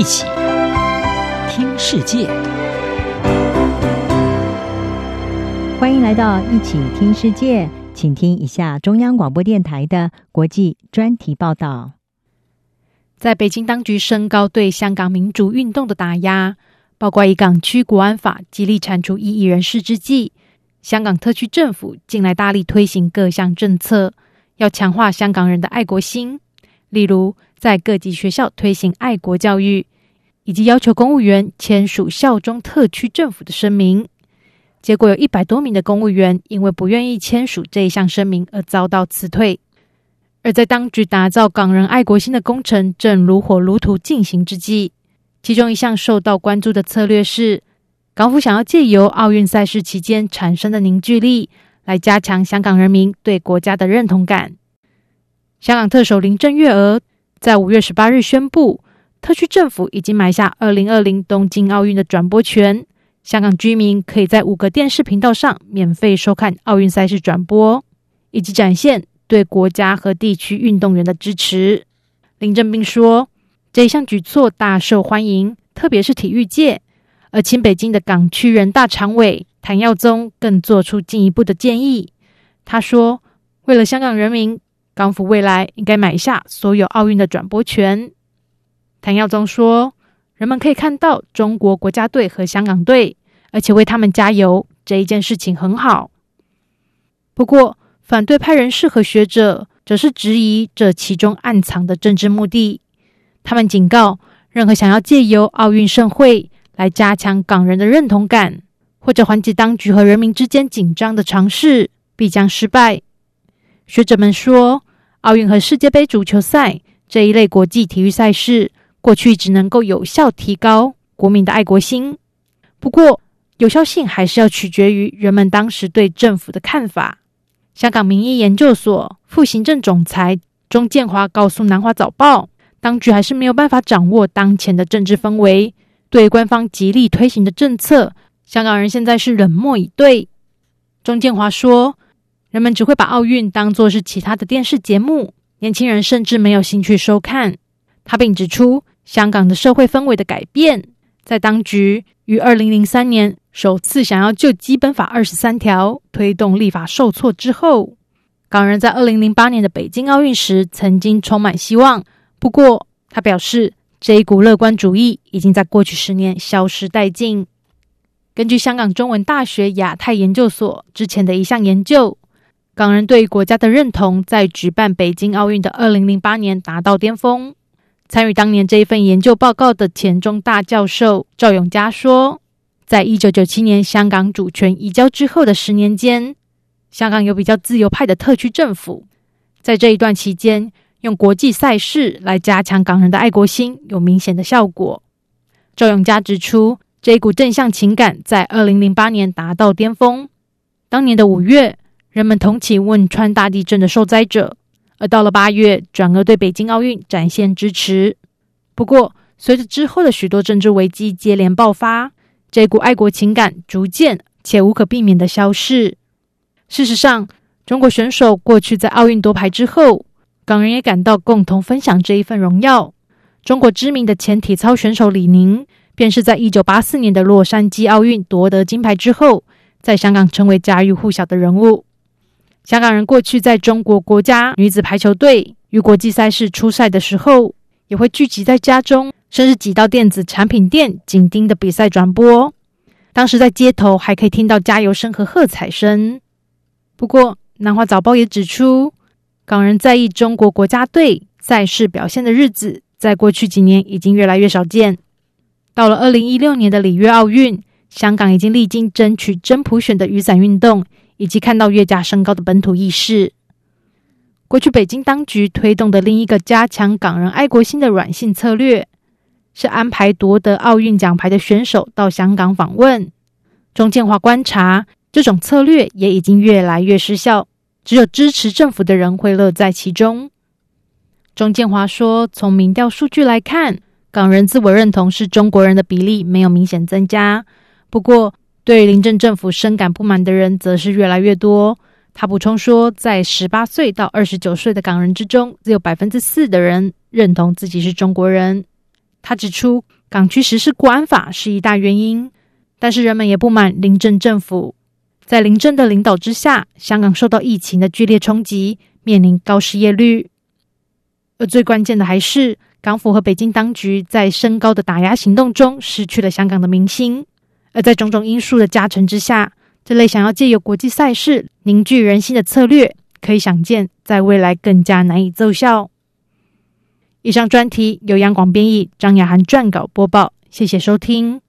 一起听世界，欢迎来到一起听世界，请听一下中央广播电台的国际专题报道。在北京当局升高对香港民主运动的打压，包括以港区国安法极力铲除异议人士之际，香港特区政府近来大力推行各项政策，要强化香港人的爱国心。例如，在各级学校推行爱国教育，以及要求公务员签署效忠特区政府的声明。结果有一百多名的公务员因为不愿意签署这一项声明而遭到辞退。而在当局打造港人爱国心的工程正如火如荼进行之际，其中一项受到关注的策略是，港府想要借由奥运赛事期间产生的凝聚力，来加强香港人民对国家的认同感。香港特首林郑月娥在五月十八日宣布，特区政府已经买下二零二零东京奥运的转播权，香港居民可以在五个电视频道上免费收看奥运赛事转播，以及展现。对国家和地区运动员的支持，林郑并说，这一项举措大受欢迎，特别是体育界。而亲北京的港区人大常委谭耀宗更做出进一步的建议。他说，为了香港人民，港府未来应该买下所有奥运的转播权。谭耀宗说，人们可以看到中国国家队和香港队，而且为他们加油，这一件事情很好。不过，反对派人士和学者则是质疑这其中暗藏的政治目的。他们警告，任何想要借由奥运盛会来加强港人的认同感，或者缓解当局和人民之间紧张的尝试，必将失败。学者们说，奥运和世界杯足球赛这一类国际体育赛事，过去只能够有效提高国民的爱国心，不过有效性还是要取决于人们当时对政府的看法。香港民意研究所副行政总裁钟建华告诉《南华早报》，当局还是没有办法掌握当前的政治氛围，对官方极力推行的政策，香港人现在是冷漠以对。钟建华说，人们只会把奥运当作是其他的电视节目，年轻人甚至没有兴趣收看。他并指出，香港的社会氛围的改变，在当局于二零零三年。首次想要就基本法二十三条推动立法受挫之后，港人在二零零八年的北京奥运时曾经充满希望。不过，他表示这一股乐观主义已经在过去十年消失殆尽。根据香港中文大学亚太研究所之前的一项研究，港人对国家的认同在举办北京奥运的二零零八年达到巅峰。参与当年这一份研究报告的前中大教授赵永嘉说。在一九九七年香港主权移交之后的十年间，香港有比较自由派的特区政府，在这一段期间，用国际赛事来加强港人的爱国心，有明显的效果。赵永嘉指出，这一股正向情感在二零零八年达到巅峰。当年的五月，人们同情汶川大地震的受灾者，而到了八月，转而对北京奥运展现支持。不过，随着之后的许多政治危机接连爆发，这股爱国情感逐渐且无可避免的消逝。事实上，中国选手过去在奥运夺牌之后，港人也感到共同分享这一份荣耀。中国知名的前体操选手李宁，便是在一九八四年的洛杉矶奥运夺得金牌之后，在香港成为家喻户晓的人物。香港人过去在中国国家女子排球队与国际赛事出赛的时候，也会聚集在家中。甚至挤到电子产品店，紧盯的比赛转播。当时在街头还可以听到加油声和喝彩声。不过，南华早报也指出，港人在意中国国家队赛事表现的日子，在过去几年已经越来越少见。到了二零一六年的里约奥运，香港已经历经争取真普选的雨伞运动，以及看到越价升高的本土意识。过去北京当局推动的另一个加强港人爱国心的软性策略。是安排夺得奥运奖牌的选手到香港访问。钟建华观察，这种策略也已经越来越失效，只有支持政府的人会乐在其中。钟建华说：“从民调数据来看，港人自我认同是中国人的比例没有明显增加。不过，对林郑政府深感不满的人则是越来越多。”他补充说，在十八岁到二十九岁的港人之中，只有百分之四的人认同自己是中国人。他指出，港区实施国安法是一大原因，但是人们也不满林郑政府。在林郑的领导之下，香港受到疫情的剧烈冲击，面临高失业率。而最关键的还是，港府和北京当局在升高的打压行动中失去了香港的民心。而在种种因素的加成之下，这类想要借由国际赛事凝聚人心的策略，可以想见，在未来更加难以奏效。以上专题由央广编译，张雅涵撰稿播报，谢谢收听。